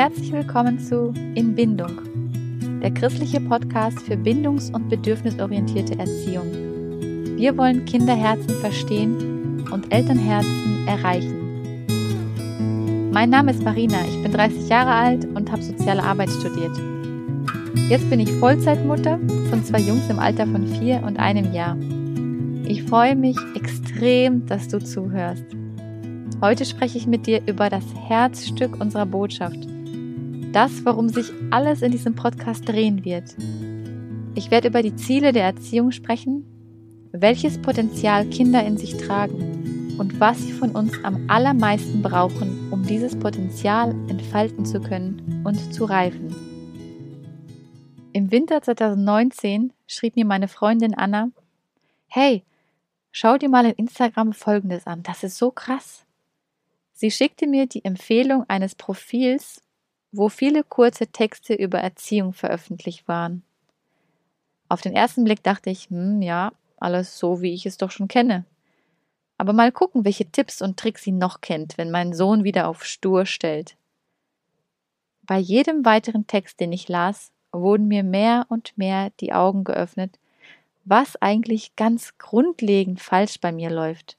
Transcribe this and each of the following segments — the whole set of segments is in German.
herzlich willkommen zu In Bindung, der christliche Podcast für bindungs- und bedürfnisorientierte Erziehung. Wir wollen Kinderherzen verstehen und Elternherzen erreichen. Mein Name ist Marina, ich bin 30 Jahre alt und habe soziale Arbeit studiert. Jetzt bin ich Vollzeitmutter von zwei Jungs im Alter von vier und einem Jahr. Ich freue mich extrem, dass du zuhörst. Heute spreche ich mit dir über das Herzstück unserer Botschaft. Das, worum sich alles in diesem Podcast drehen wird. Ich werde über die Ziele der Erziehung sprechen, welches Potenzial Kinder in sich tragen und was sie von uns am allermeisten brauchen, um dieses Potenzial entfalten zu können und zu reifen. Im Winter 2019 schrieb mir meine Freundin Anna, Hey, schau dir mal in Instagram Folgendes an, das ist so krass. Sie schickte mir die Empfehlung eines Profils, wo viele kurze Texte über Erziehung veröffentlicht waren. Auf den ersten Blick dachte ich, hm, ja, alles so, wie ich es doch schon kenne. Aber mal gucken, welche Tipps und Tricks sie noch kennt, wenn mein Sohn wieder auf Stur stellt. Bei jedem weiteren Text, den ich las, wurden mir mehr und mehr die Augen geöffnet, was eigentlich ganz grundlegend falsch bei mir läuft.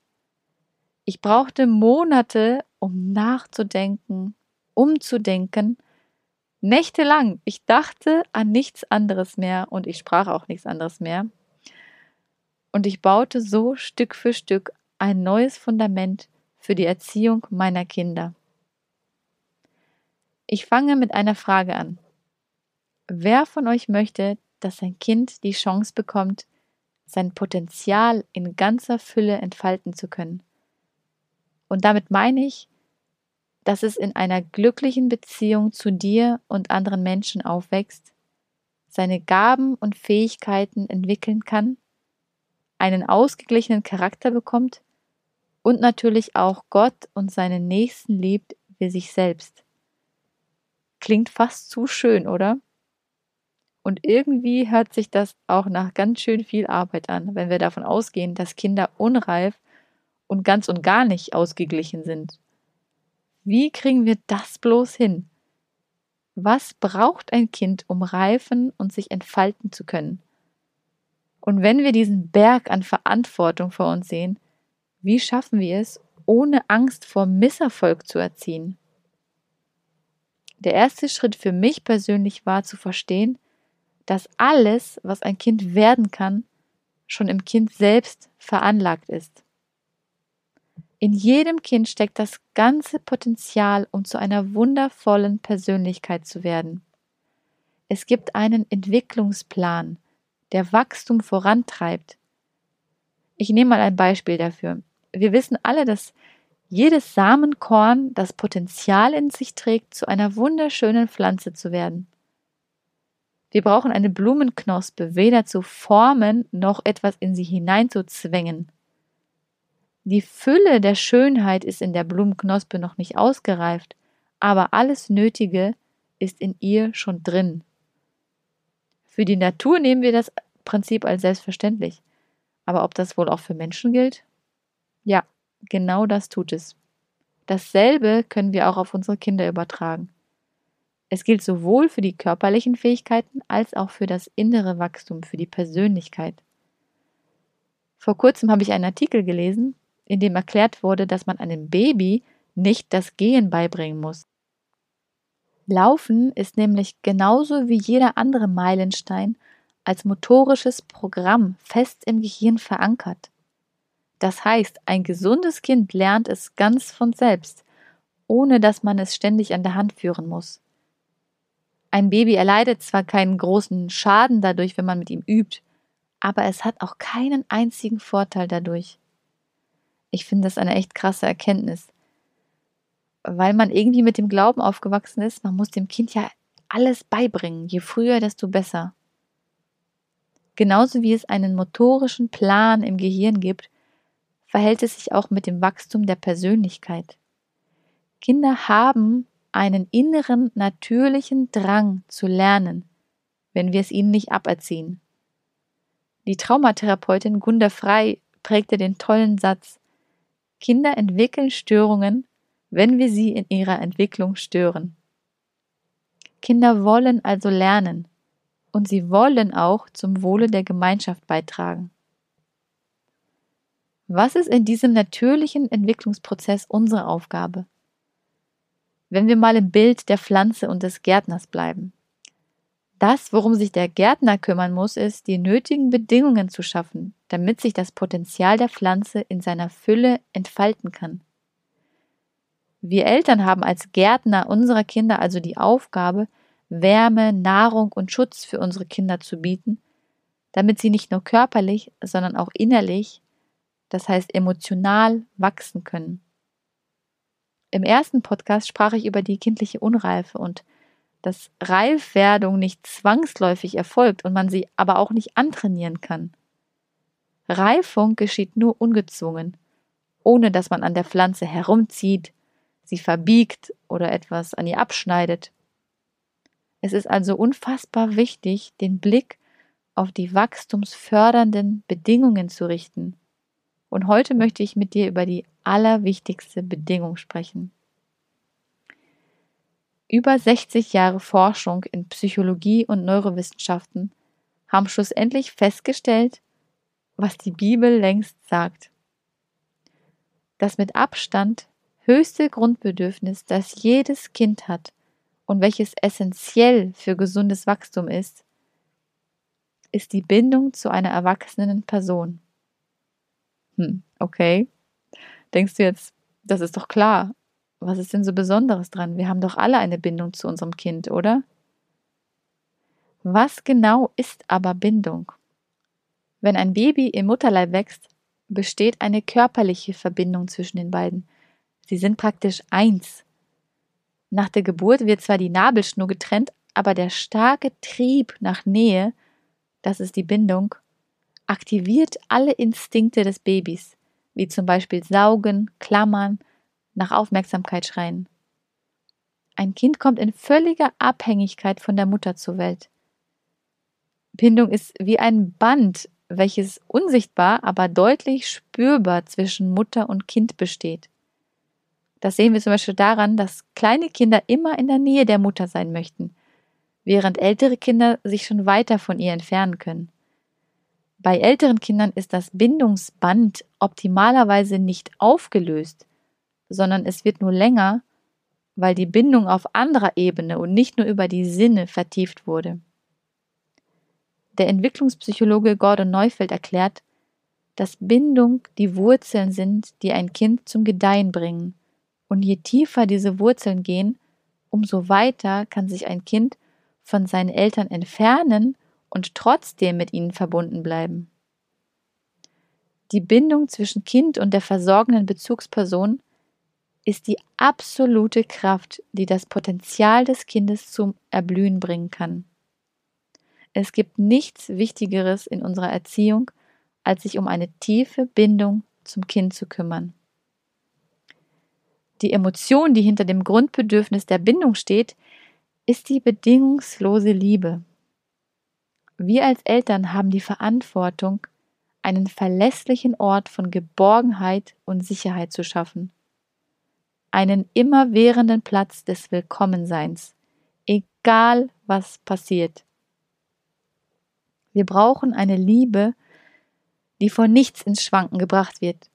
Ich brauchte Monate, um nachzudenken, umzudenken, nächtelang. Ich dachte an nichts anderes mehr und ich sprach auch nichts anderes mehr. Und ich baute so Stück für Stück ein neues Fundament für die Erziehung meiner Kinder. Ich fange mit einer Frage an. Wer von euch möchte, dass sein Kind die Chance bekommt, sein Potenzial in ganzer Fülle entfalten zu können? Und damit meine ich, dass es in einer glücklichen Beziehung zu dir und anderen Menschen aufwächst, seine Gaben und Fähigkeiten entwickeln kann, einen ausgeglichenen Charakter bekommt und natürlich auch Gott und seinen Nächsten liebt wie sich selbst. Klingt fast zu schön, oder? Und irgendwie hört sich das auch nach ganz schön viel Arbeit an, wenn wir davon ausgehen, dass Kinder unreif und ganz und gar nicht ausgeglichen sind. Wie kriegen wir das bloß hin? Was braucht ein Kind, um reifen und sich entfalten zu können? Und wenn wir diesen Berg an Verantwortung vor uns sehen, wie schaffen wir es, ohne Angst vor Misserfolg zu erziehen? Der erste Schritt für mich persönlich war zu verstehen, dass alles, was ein Kind werden kann, schon im Kind selbst veranlagt ist. In jedem Kind steckt das ganze Potenzial, um zu einer wundervollen Persönlichkeit zu werden. Es gibt einen Entwicklungsplan, der Wachstum vorantreibt. Ich nehme mal ein Beispiel dafür. Wir wissen alle, dass jedes Samenkorn das Potenzial in sich trägt, zu einer wunderschönen Pflanze zu werden. Wir brauchen eine Blumenknospe weder zu formen noch etwas in sie hineinzuzwängen. Die Fülle der Schönheit ist in der Blumenknospe noch nicht ausgereift, aber alles Nötige ist in ihr schon drin. Für die Natur nehmen wir das Prinzip als selbstverständlich. Aber ob das wohl auch für Menschen gilt? Ja, genau das tut es. Dasselbe können wir auch auf unsere Kinder übertragen. Es gilt sowohl für die körperlichen Fähigkeiten als auch für das innere Wachstum, für die Persönlichkeit. Vor kurzem habe ich einen Artikel gelesen, in dem erklärt wurde, dass man einem Baby nicht das Gehen beibringen muss. Laufen ist nämlich genauso wie jeder andere Meilenstein als motorisches Programm fest im Gehirn verankert. Das heißt, ein gesundes Kind lernt es ganz von selbst, ohne dass man es ständig an der Hand führen muss. Ein Baby erleidet zwar keinen großen Schaden dadurch, wenn man mit ihm übt, aber es hat auch keinen einzigen Vorteil dadurch. Ich finde das eine echt krasse Erkenntnis. Weil man irgendwie mit dem Glauben aufgewachsen ist, man muss dem Kind ja alles beibringen. Je früher, desto besser. Genauso wie es einen motorischen Plan im Gehirn gibt, verhält es sich auch mit dem Wachstum der Persönlichkeit. Kinder haben einen inneren, natürlichen Drang zu lernen, wenn wir es ihnen nicht aberziehen. Die Traumatherapeutin Gunda Frei prägte den tollen Satz Kinder entwickeln Störungen, wenn wir sie in ihrer Entwicklung stören. Kinder wollen also lernen und sie wollen auch zum Wohle der Gemeinschaft beitragen. Was ist in diesem natürlichen Entwicklungsprozess unsere Aufgabe? Wenn wir mal im Bild der Pflanze und des Gärtners bleiben. Das, worum sich der Gärtner kümmern muss, ist, die nötigen Bedingungen zu schaffen, damit sich das Potenzial der Pflanze in seiner Fülle entfalten kann. Wir Eltern haben als Gärtner unserer Kinder also die Aufgabe, Wärme, Nahrung und Schutz für unsere Kinder zu bieten, damit sie nicht nur körperlich, sondern auch innerlich, das heißt emotional, wachsen können. Im ersten Podcast sprach ich über die kindliche Unreife und dass Reifwerdung nicht zwangsläufig erfolgt und man sie aber auch nicht antrainieren kann. Reifung geschieht nur ungezwungen, ohne dass man an der Pflanze herumzieht, sie verbiegt oder etwas an ihr abschneidet. Es ist also unfassbar wichtig, den Blick auf die wachstumsfördernden Bedingungen zu richten. Und heute möchte ich mit dir über die allerwichtigste Bedingung sprechen. Über 60 Jahre Forschung in Psychologie und Neurowissenschaften haben schlussendlich festgestellt, was die Bibel längst sagt. Das mit Abstand höchste Grundbedürfnis, das jedes Kind hat und welches essentiell für gesundes Wachstum ist, ist die Bindung zu einer erwachsenen Person. Hm, okay. Denkst du jetzt, das ist doch klar, was ist denn so Besonderes dran? Wir haben doch alle eine Bindung zu unserem Kind, oder? Was genau ist aber Bindung? Wenn ein Baby im Mutterleib wächst, besteht eine körperliche Verbindung zwischen den beiden. Sie sind praktisch eins. Nach der Geburt wird zwar die Nabelschnur getrennt, aber der starke Trieb nach Nähe, das ist die Bindung, aktiviert alle Instinkte des Babys, wie zum Beispiel Saugen, Klammern, nach Aufmerksamkeit schreien. Ein Kind kommt in völliger Abhängigkeit von der Mutter zur Welt. Bindung ist wie ein Band, welches unsichtbar, aber deutlich spürbar zwischen Mutter und Kind besteht. Das sehen wir zum Beispiel daran, dass kleine Kinder immer in der Nähe der Mutter sein möchten, während ältere Kinder sich schon weiter von ihr entfernen können. Bei älteren Kindern ist das Bindungsband optimalerweise nicht aufgelöst, sondern es wird nur länger, weil die Bindung auf anderer Ebene und nicht nur über die Sinne vertieft wurde. Der Entwicklungspsychologe Gordon Neufeld erklärt, dass Bindung die Wurzeln sind, die ein Kind zum Gedeihen bringen. Und je tiefer diese Wurzeln gehen, umso weiter kann sich ein Kind von seinen Eltern entfernen und trotzdem mit ihnen verbunden bleiben. Die Bindung zwischen Kind und der versorgenden Bezugsperson ist die absolute Kraft, die das Potenzial des Kindes zum Erblühen bringen kann. Es gibt nichts Wichtigeres in unserer Erziehung, als sich um eine tiefe Bindung zum Kind zu kümmern. Die Emotion, die hinter dem Grundbedürfnis der Bindung steht, ist die bedingungslose Liebe. Wir als Eltern haben die Verantwortung, einen verlässlichen Ort von Geborgenheit und Sicherheit zu schaffen einen immerwährenden Platz des Willkommenseins, egal was passiert. Wir brauchen eine Liebe, die von nichts ins Schwanken gebracht wird.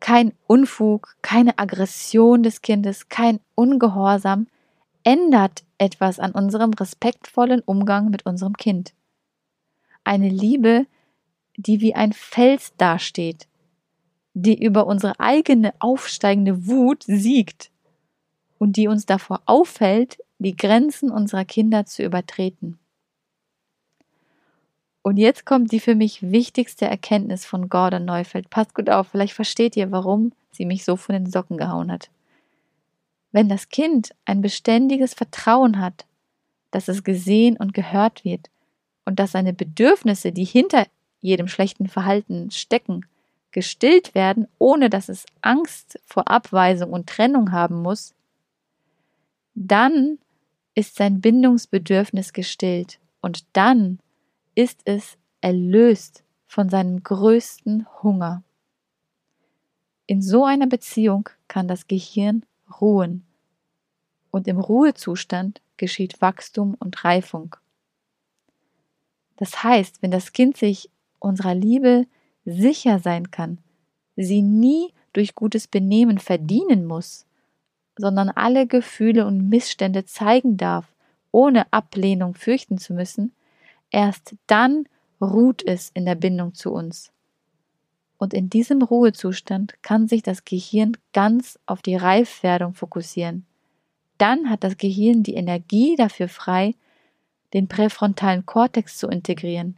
Kein Unfug, keine Aggression des Kindes, kein Ungehorsam ändert etwas an unserem respektvollen Umgang mit unserem Kind. Eine Liebe, die wie ein Fels dasteht, die über unsere eigene aufsteigende Wut siegt und die uns davor aufhält, die Grenzen unserer Kinder zu übertreten. Und jetzt kommt die für mich wichtigste Erkenntnis von Gordon Neufeld. Passt gut auf, vielleicht versteht ihr, warum sie mich so von den Socken gehauen hat. Wenn das Kind ein beständiges Vertrauen hat, dass es gesehen und gehört wird und dass seine Bedürfnisse, die hinter jedem schlechten Verhalten stecken, gestillt werden, ohne dass es Angst vor Abweisung und Trennung haben muss, dann ist sein Bindungsbedürfnis gestillt und dann ist es erlöst von seinem größten Hunger. In so einer Beziehung kann das Gehirn ruhen und im Ruhezustand geschieht Wachstum und Reifung. Das heißt, wenn das Kind sich unserer Liebe sicher sein kann, sie nie durch gutes Benehmen verdienen muss, sondern alle Gefühle und Missstände zeigen darf, ohne Ablehnung fürchten zu müssen, erst dann ruht es in der Bindung zu uns. Und in diesem Ruhezustand kann sich das Gehirn ganz auf die Reifwerdung fokussieren. Dann hat das Gehirn die Energie dafür frei, den präfrontalen Kortex zu integrieren.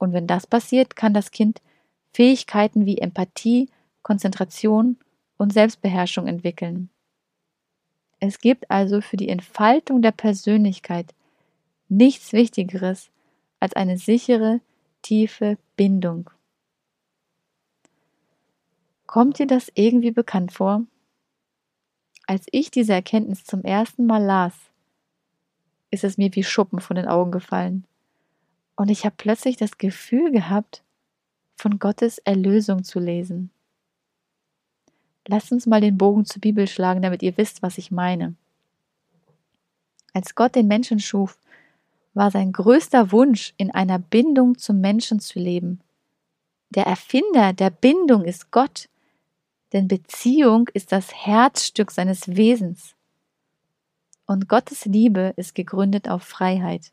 Und wenn das passiert, kann das Kind Fähigkeiten wie Empathie, Konzentration und Selbstbeherrschung entwickeln. Es gibt also für die Entfaltung der Persönlichkeit nichts Wichtigeres als eine sichere, tiefe Bindung. Kommt dir das irgendwie bekannt vor? Als ich diese Erkenntnis zum ersten Mal las, ist es mir wie Schuppen von den Augen gefallen. Und ich habe plötzlich das Gefühl gehabt, von Gottes Erlösung zu lesen. Lasst uns mal den Bogen zur Bibel schlagen, damit ihr wisst, was ich meine. Als Gott den Menschen schuf, war sein größter Wunsch, in einer Bindung zum Menschen zu leben. Der Erfinder der Bindung ist Gott, denn Beziehung ist das Herzstück seines Wesens. Und Gottes Liebe ist gegründet auf Freiheit.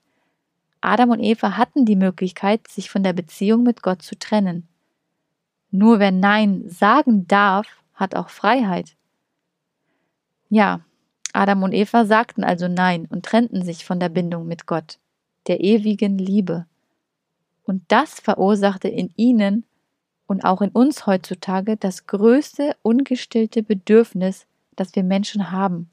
Adam und Eva hatten die Möglichkeit, sich von der Beziehung mit Gott zu trennen. Nur wer Nein sagen darf, hat auch Freiheit. Ja, Adam und Eva sagten also Nein und trennten sich von der Bindung mit Gott, der ewigen Liebe. Und das verursachte in ihnen und auch in uns heutzutage das größte ungestillte Bedürfnis, das wir Menschen haben.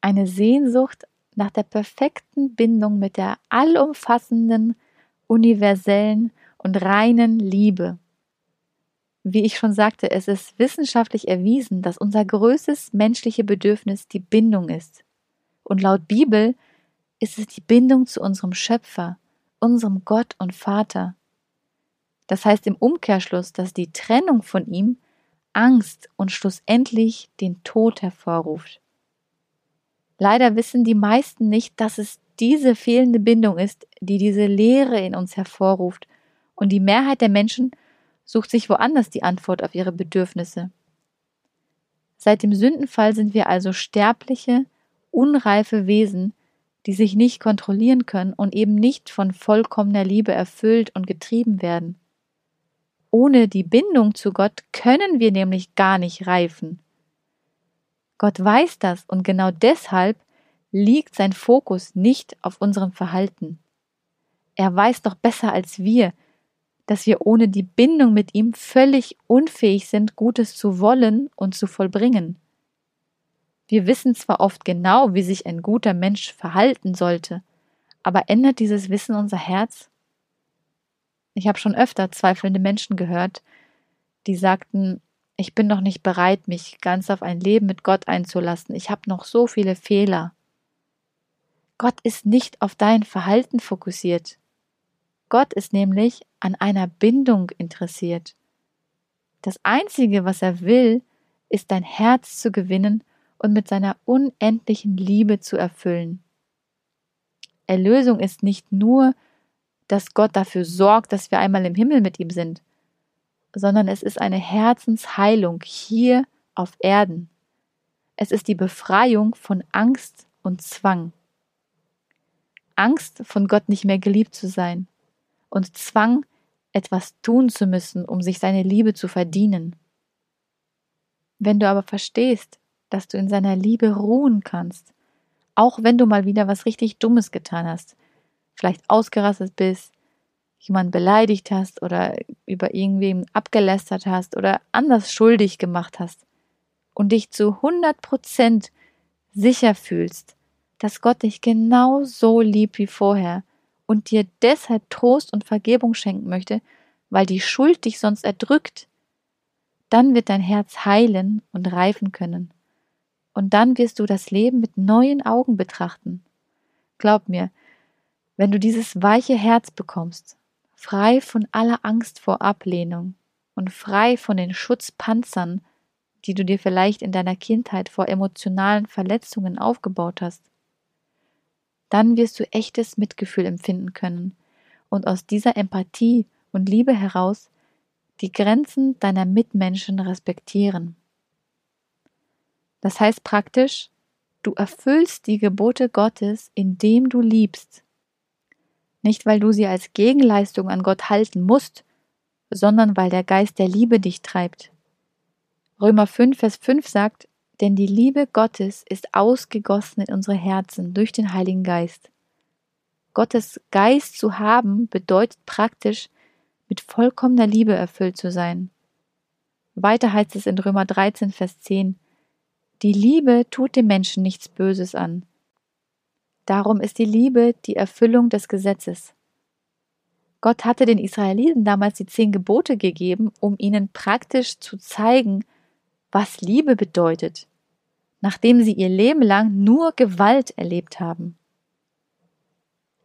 Eine Sehnsucht nach der perfekten Bindung mit der allumfassenden, universellen und reinen Liebe. Wie ich schon sagte, es ist wissenschaftlich erwiesen, dass unser größtes menschliche Bedürfnis die Bindung ist. Und laut Bibel ist es die Bindung zu unserem Schöpfer, unserem Gott und Vater. Das heißt im Umkehrschluss, dass die Trennung von ihm Angst und schlussendlich den Tod hervorruft. Leider wissen die meisten nicht, dass es diese fehlende Bindung ist, die diese Leere in uns hervorruft, und die Mehrheit der Menschen sucht sich woanders die Antwort auf ihre Bedürfnisse. Seit dem Sündenfall sind wir also sterbliche, unreife Wesen, die sich nicht kontrollieren können und eben nicht von vollkommener Liebe erfüllt und getrieben werden. Ohne die Bindung zu Gott können wir nämlich gar nicht reifen. Gott weiß das und genau deshalb liegt sein Fokus nicht auf unserem Verhalten. Er weiß doch besser als wir, dass wir ohne die Bindung mit ihm völlig unfähig sind, Gutes zu wollen und zu vollbringen. Wir wissen zwar oft genau, wie sich ein guter Mensch verhalten sollte, aber ändert dieses Wissen unser Herz? Ich habe schon öfter zweifelnde Menschen gehört, die sagten, ich bin noch nicht bereit, mich ganz auf ein Leben mit Gott einzulassen, ich habe noch so viele Fehler. Gott ist nicht auf dein Verhalten fokussiert. Gott ist nämlich an einer Bindung interessiert. Das Einzige, was er will, ist dein Herz zu gewinnen und mit seiner unendlichen Liebe zu erfüllen. Erlösung ist nicht nur, dass Gott dafür sorgt, dass wir einmal im Himmel mit ihm sind, sondern es ist eine Herzensheilung hier auf Erden. Es ist die Befreiung von Angst und Zwang. Angst, von Gott nicht mehr geliebt zu sein, und Zwang, etwas tun zu müssen, um sich seine Liebe zu verdienen. Wenn du aber verstehst, dass du in seiner Liebe ruhen kannst, auch wenn du mal wieder was richtig Dummes getan hast, vielleicht ausgerastet bist, jemanden beleidigt hast oder über irgendwem abgelästert hast oder anders schuldig gemacht hast und dich zu 100 Prozent sicher fühlst, dass Gott dich genau so liebt wie vorher und dir deshalb Trost und Vergebung schenken möchte, weil die Schuld dich sonst erdrückt, dann wird dein Herz heilen und reifen können. Und dann wirst du das Leben mit neuen Augen betrachten. Glaub mir, wenn du dieses weiche Herz bekommst, frei von aller Angst vor Ablehnung und frei von den Schutzpanzern, die du dir vielleicht in deiner Kindheit vor emotionalen Verletzungen aufgebaut hast, Dann wirst du echtes Mitgefühl empfinden können und aus dieser Empathie und Liebe heraus die Grenzen deiner Mitmenschen respektieren. Das heißt praktisch, du erfüllst die Gebote Gottes, indem du liebst. Nicht, weil du sie als Gegenleistung an Gott halten musst, sondern weil der Geist der Liebe dich treibt. Römer 5, Vers 5 sagt, denn die Liebe Gottes ist ausgegossen in unsere Herzen durch den Heiligen Geist. Gottes Geist zu haben bedeutet praktisch, mit vollkommener Liebe erfüllt zu sein. Weiter heißt es in Römer 13, Vers 10, die Liebe tut dem Menschen nichts Böses an. Darum ist die Liebe die Erfüllung des Gesetzes. Gott hatte den Israeliten damals die zehn Gebote gegeben, um ihnen praktisch zu zeigen, was Liebe bedeutet, nachdem sie ihr Leben lang nur Gewalt erlebt haben.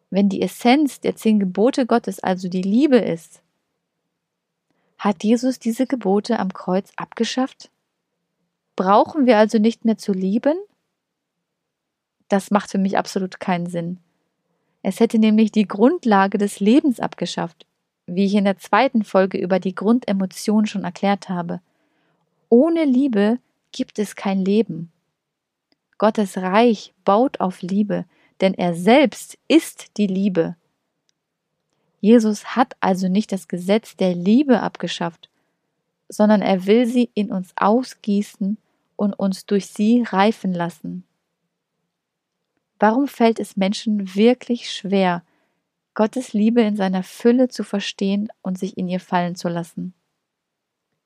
Wenn die Essenz der zehn Gebote Gottes also die Liebe ist, hat Jesus diese Gebote am Kreuz abgeschafft? Brauchen wir also nicht mehr zu lieben? Das macht für mich absolut keinen Sinn. Es hätte nämlich die Grundlage des Lebens abgeschafft, wie ich in der zweiten Folge über die Grundemotion schon erklärt habe. Ohne Liebe gibt es kein Leben. Gottes Reich baut auf Liebe, denn er selbst ist die Liebe. Jesus hat also nicht das Gesetz der Liebe abgeschafft, sondern er will sie in uns ausgießen und uns durch sie reifen lassen. Warum fällt es Menschen wirklich schwer, Gottes Liebe in seiner Fülle zu verstehen und sich in ihr fallen zu lassen?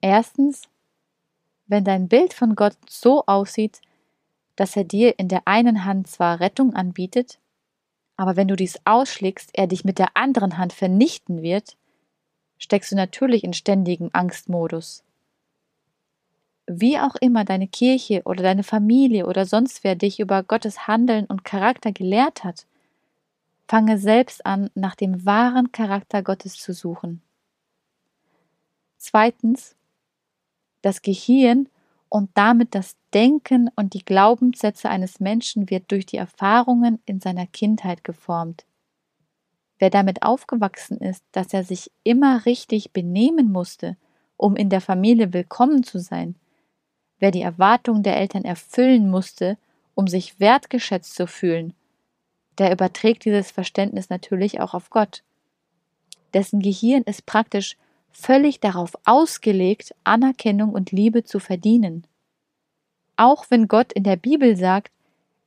Erstens, wenn dein Bild von Gott so aussieht, dass er dir in der einen Hand zwar Rettung anbietet, aber wenn du dies ausschlägst, er dich mit der anderen Hand vernichten wird, steckst du natürlich in ständigem Angstmodus wie auch immer deine Kirche oder deine Familie oder sonst wer dich über Gottes Handeln und Charakter gelehrt hat, fange selbst an, nach dem wahren Charakter Gottes zu suchen. Zweitens, das Gehirn und damit das Denken und die Glaubenssätze eines Menschen wird durch die Erfahrungen in seiner Kindheit geformt. Wer damit aufgewachsen ist, dass er sich immer richtig benehmen musste, um in der Familie willkommen zu sein, wer die Erwartungen der Eltern erfüllen musste, um sich wertgeschätzt zu fühlen, der überträgt dieses Verständnis natürlich auch auf Gott. Dessen Gehirn ist praktisch völlig darauf ausgelegt, Anerkennung und Liebe zu verdienen. Auch wenn Gott in der Bibel sagt,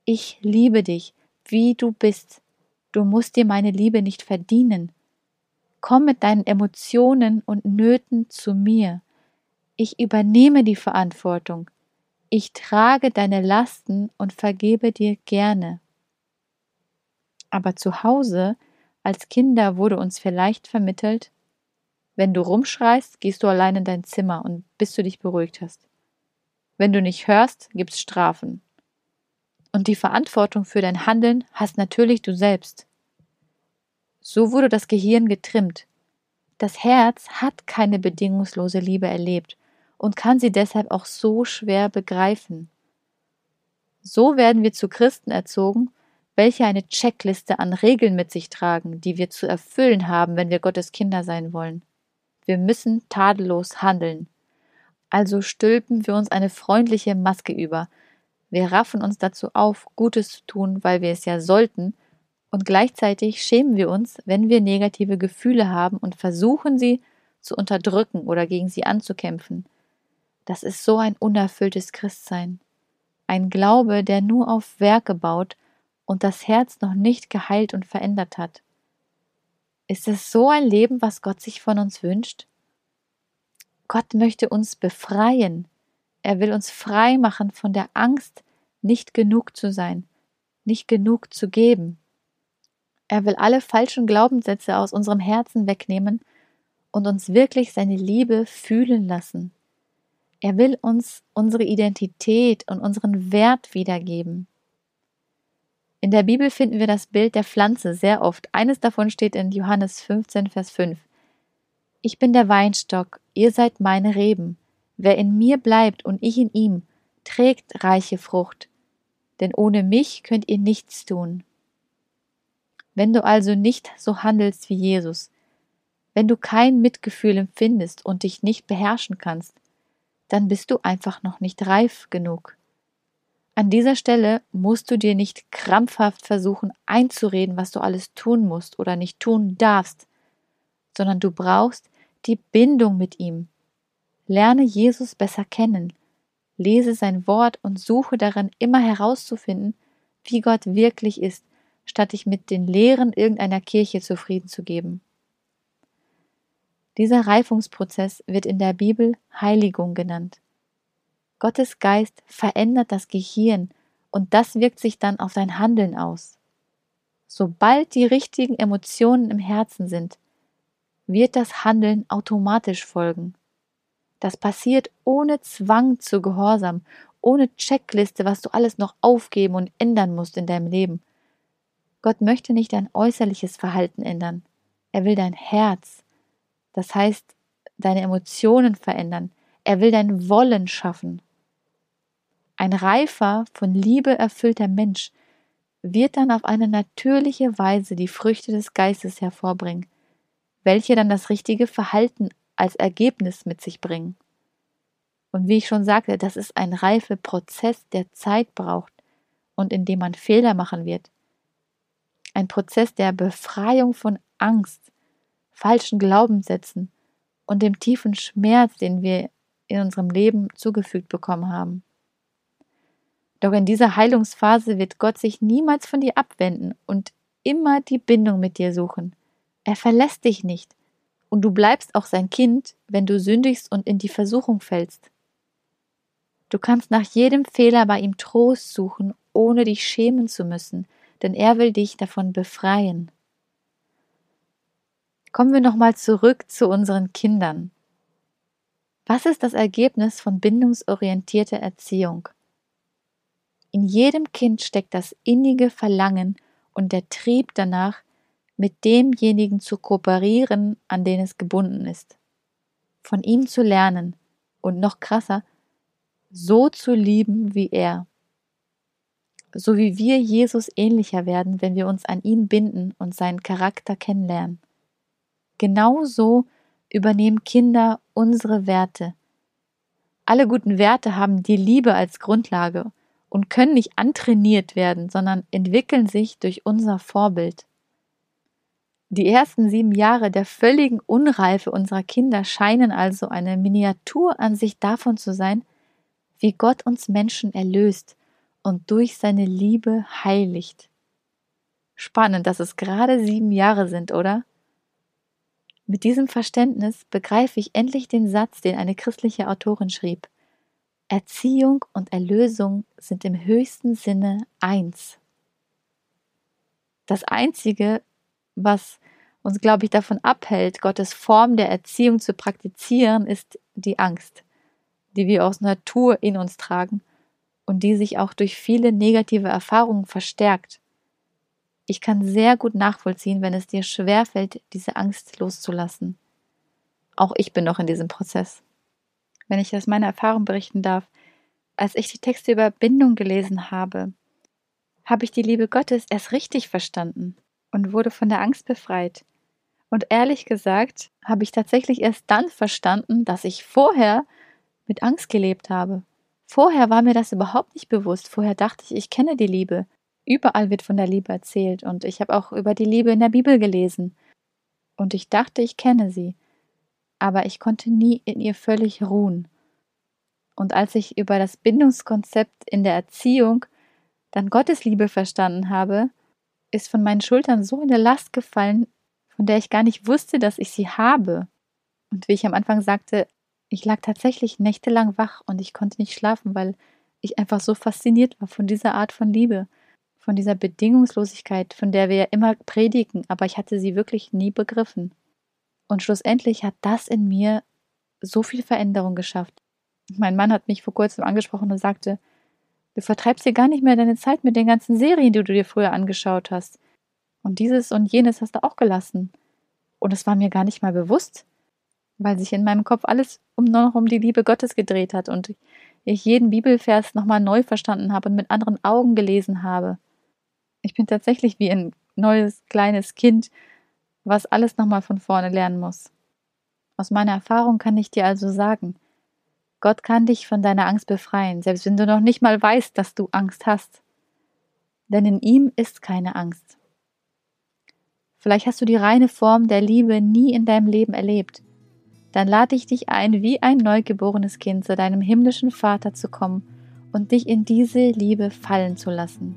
ich liebe dich, wie du bist, du musst dir meine Liebe nicht verdienen. Komm mit deinen Emotionen und Nöten zu mir. Ich übernehme die Verantwortung. Ich trage deine Lasten und vergebe dir gerne. Aber zu Hause, als Kinder, wurde uns vielleicht vermittelt, wenn du rumschreist, gehst du allein in dein Zimmer und bis du dich beruhigt hast. Wenn du nicht hörst, gibt's Strafen. Und die Verantwortung für dein Handeln hast natürlich du selbst. So wurde das Gehirn getrimmt. Das Herz hat keine bedingungslose Liebe erlebt und kann sie deshalb auch so schwer begreifen. So werden wir zu Christen erzogen, welche eine Checkliste an Regeln mit sich tragen, die wir zu erfüllen haben, wenn wir Gottes Kinder sein wollen. Wir müssen tadellos handeln. Also stülpen wir uns eine freundliche Maske über. Wir raffen uns dazu auf, Gutes zu tun, weil wir es ja sollten, und gleichzeitig schämen wir uns, wenn wir negative Gefühle haben und versuchen sie zu unterdrücken oder gegen sie anzukämpfen. Das ist so ein unerfülltes Christsein. Ein Glaube, der nur auf Werke baut und das Herz noch nicht geheilt und verändert hat. Ist es so ein Leben, was Gott sich von uns wünscht? Gott möchte uns befreien. Er will uns frei machen von der Angst, nicht genug zu sein, nicht genug zu geben. Er will alle falschen Glaubenssätze aus unserem Herzen wegnehmen und uns wirklich seine Liebe fühlen lassen. Er will uns unsere Identität und unseren Wert wiedergeben. In der Bibel finden wir das Bild der Pflanze sehr oft. Eines davon steht in Johannes 15, Vers 5. Ich bin der Weinstock, ihr seid meine Reben. Wer in mir bleibt und ich in ihm, trägt reiche Frucht. Denn ohne mich könnt ihr nichts tun. Wenn du also nicht so handelst wie Jesus, wenn du kein Mitgefühl empfindest und dich nicht beherrschen kannst, dann bist du einfach noch nicht reif genug. An dieser Stelle musst du dir nicht krampfhaft versuchen einzureden, was du alles tun musst oder nicht tun darfst, sondern du brauchst die Bindung mit ihm. Lerne Jesus besser kennen, lese sein Wort und suche darin immer herauszufinden, wie Gott wirklich ist, statt dich mit den Lehren irgendeiner Kirche zufrieden zu geben. Dieser Reifungsprozess wird in der Bibel Heiligung genannt. Gottes Geist verändert das Gehirn und das wirkt sich dann auf dein Handeln aus. Sobald die richtigen Emotionen im Herzen sind, wird das Handeln automatisch folgen. Das passiert ohne Zwang zu Gehorsam, ohne Checkliste, was du alles noch aufgeben und ändern musst in deinem Leben. Gott möchte nicht dein äußerliches Verhalten ändern. Er will dein Herz, das heißt deine Emotionen verändern. Er will dein Wollen schaffen. Ein reifer, von Liebe erfüllter Mensch wird dann auf eine natürliche Weise die Früchte des Geistes hervorbringen, welche dann das richtige Verhalten als Ergebnis mit sich bringen. Und wie ich schon sagte, das ist ein reifer Prozess, der Zeit braucht und in dem man Fehler machen wird. Ein Prozess der Befreiung von Angst, falschen Glaubenssätzen und dem tiefen Schmerz, den wir in unserem Leben zugefügt bekommen haben. Doch in dieser Heilungsphase wird Gott sich niemals von dir abwenden und immer die Bindung mit dir suchen. Er verlässt dich nicht, und du bleibst auch sein Kind, wenn du sündigst und in die Versuchung fällst. Du kannst nach jedem Fehler bei ihm Trost suchen, ohne dich schämen zu müssen, denn er will dich davon befreien. Kommen wir nochmal zurück zu unseren Kindern. Was ist das Ergebnis von bindungsorientierter Erziehung? In jedem Kind steckt das innige Verlangen und der Trieb danach, mit demjenigen zu kooperieren, an den es gebunden ist, von ihm zu lernen und noch krasser, so zu lieben wie er. So wie wir Jesus ähnlicher werden, wenn wir uns an ihn binden und seinen Charakter kennenlernen. Genauso übernehmen Kinder unsere Werte. Alle guten Werte haben die Liebe als Grundlage und können nicht antrainiert werden, sondern entwickeln sich durch unser Vorbild. Die ersten sieben Jahre der völligen Unreife unserer Kinder scheinen also eine Miniaturansicht davon zu sein, wie Gott uns Menschen erlöst und durch seine Liebe heiligt. Spannend, dass es gerade sieben Jahre sind, oder? Mit diesem Verständnis begreife ich endlich den Satz, den eine christliche Autorin schrieb. Erziehung und Erlösung sind im höchsten Sinne eins. Das Einzige, was uns, glaube ich, davon abhält, Gottes Form der Erziehung zu praktizieren, ist die Angst, die wir aus Natur in uns tragen und die sich auch durch viele negative Erfahrungen verstärkt. Ich kann sehr gut nachvollziehen, wenn es dir schwerfällt, diese Angst loszulassen. Auch ich bin noch in diesem Prozess. Wenn ich aus meiner Erfahrung berichten darf, als ich die Texte über Bindung gelesen habe, habe ich die Liebe Gottes erst richtig verstanden und wurde von der Angst befreit. Und ehrlich gesagt, habe ich tatsächlich erst dann verstanden, dass ich vorher mit Angst gelebt habe. Vorher war mir das überhaupt nicht bewusst. Vorher dachte ich, ich kenne die Liebe. Überall wird von der Liebe erzählt und ich habe auch über die Liebe in der Bibel gelesen. Und ich dachte, ich kenne sie, aber ich konnte nie in ihr völlig ruhen. Und als ich über das Bindungskonzept in der Erziehung dann Gottes Liebe verstanden habe, ist von meinen Schultern so eine Last gefallen, von der ich gar nicht wusste, dass ich sie habe. Und wie ich am Anfang sagte, ich lag tatsächlich nächtelang wach und ich konnte nicht schlafen, weil ich einfach so fasziniert war von dieser Art von Liebe von dieser Bedingungslosigkeit, von der wir ja immer predigen, aber ich hatte sie wirklich nie begriffen. Und schlussendlich hat das in mir so viel Veränderung geschafft. Mein Mann hat mich vor kurzem angesprochen und sagte, du vertreibst dir gar nicht mehr deine Zeit mit den ganzen Serien, die du dir früher angeschaut hast. Und dieses und jenes hast du auch gelassen. Und es war mir gar nicht mal bewusst, weil sich in meinem Kopf alles um nur noch um die Liebe Gottes gedreht hat und ich jeden Bibelvers nochmal neu verstanden habe und mit anderen Augen gelesen habe. Ich bin tatsächlich wie in neues kleines Kind, was alles nochmal von vorne lernen muss. Aus meiner Erfahrung kann ich dir also sagen, Gott kann dich von deiner Angst befreien, selbst wenn du noch nicht mal weißt, dass du Angst hast. Denn in ihm ist keine Angst. Vielleicht hast du die reine Form der Liebe nie in deinem Leben erlebt. Dann lade ich dich ein, wie ein neugeborenes Kind zu deinem himmlischen Vater zu kommen und dich in diese Liebe fallen zu lassen.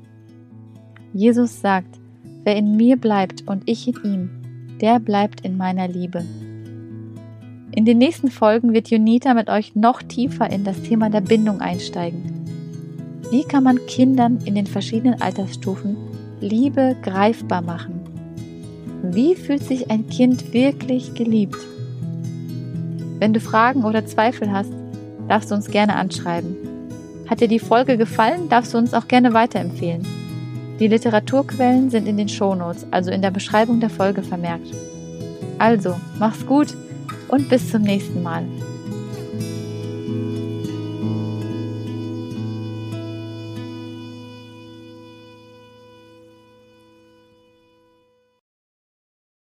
Jesus sagt, wer in mir bleibt und ich in ihm, der bleibt in meiner Liebe. In den nächsten Folgen wird Junita mit euch noch tiefer in das Thema der Bindung einsteigen. Wie kann man Kindern in den verschiedenen Altersstufen Liebe greifbar machen? Wie fühlt sich ein Kind wirklich geliebt? Wenn du Fragen oder Zweifel hast, darfst du uns gerne anschreiben. Hat dir die Folge gefallen, darfst du uns auch gerne weiterempfehlen. Die Literaturquellen sind in den Shownotes, also in der Beschreibung der Folge vermerkt. Also, mach's gut und bis zum nächsten Mal.